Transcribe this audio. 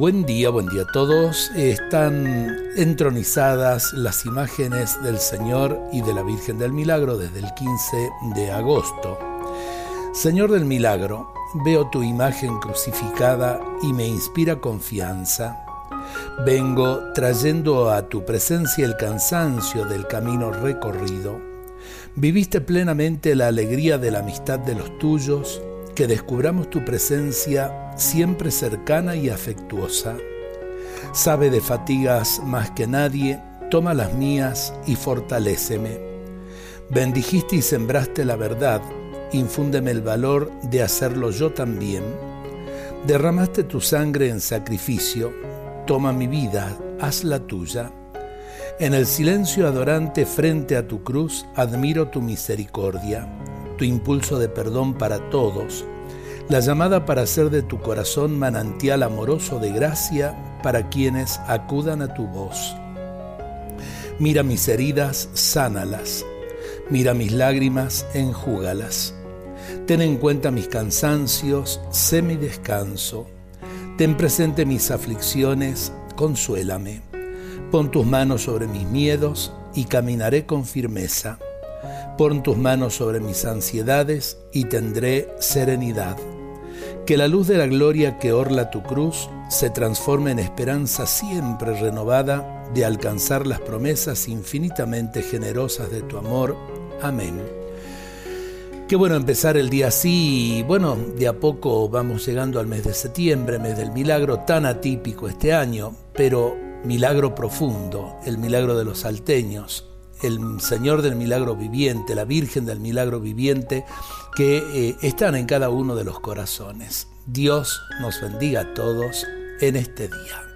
Buen día, buen día a todos. Están entronizadas las imágenes del Señor y de la Virgen del Milagro desde el 15 de agosto. Señor del Milagro, veo tu imagen crucificada y me inspira confianza. Vengo trayendo a tu presencia el cansancio del camino recorrido. Viviste plenamente la alegría de la amistad de los tuyos que descubramos tu presencia siempre cercana y afectuosa. Sabe de fatigas más que nadie, toma las mías y fortaléceme. Bendijiste y sembraste la verdad, infúndeme el valor de hacerlo yo también. Derramaste tu sangre en sacrificio, toma mi vida, haz la tuya. En el silencio adorante frente a tu cruz admiro tu misericordia tu impulso de perdón para todos, la llamada para hacer de tu corazón manantial amoroso de gracia para quienes acudan a tu voz. Mira mis heridas, sánalas. Mira mis lágrimas, enjúgalas. Ten en cuenta mis cansancios, sé mi descanso. Ten presente mis aflicciones, consuélame. Pon tus manos sobre mis miedos y caminaré con firmeza. Pon tus manos sobre mis ansiedades y tendré serenidad. Que la luz de la gloria que orla tu cruz se transforme en esperanza siempre renovada de alcanzar las promesas infinitamente generosas de tu amor. Amén. Qué bueno empezar el día así bueno, de a poco vamos llegando al mes de septiembre, mes del milagro tan atípico este año, pero milagro profundo, el milagro de los salteños, el Señor del Milagro Viviente, la Virgen del Milagro Viviente, que eh, están en cada uno de los corazones. Dios nos bendiga a todos en este día.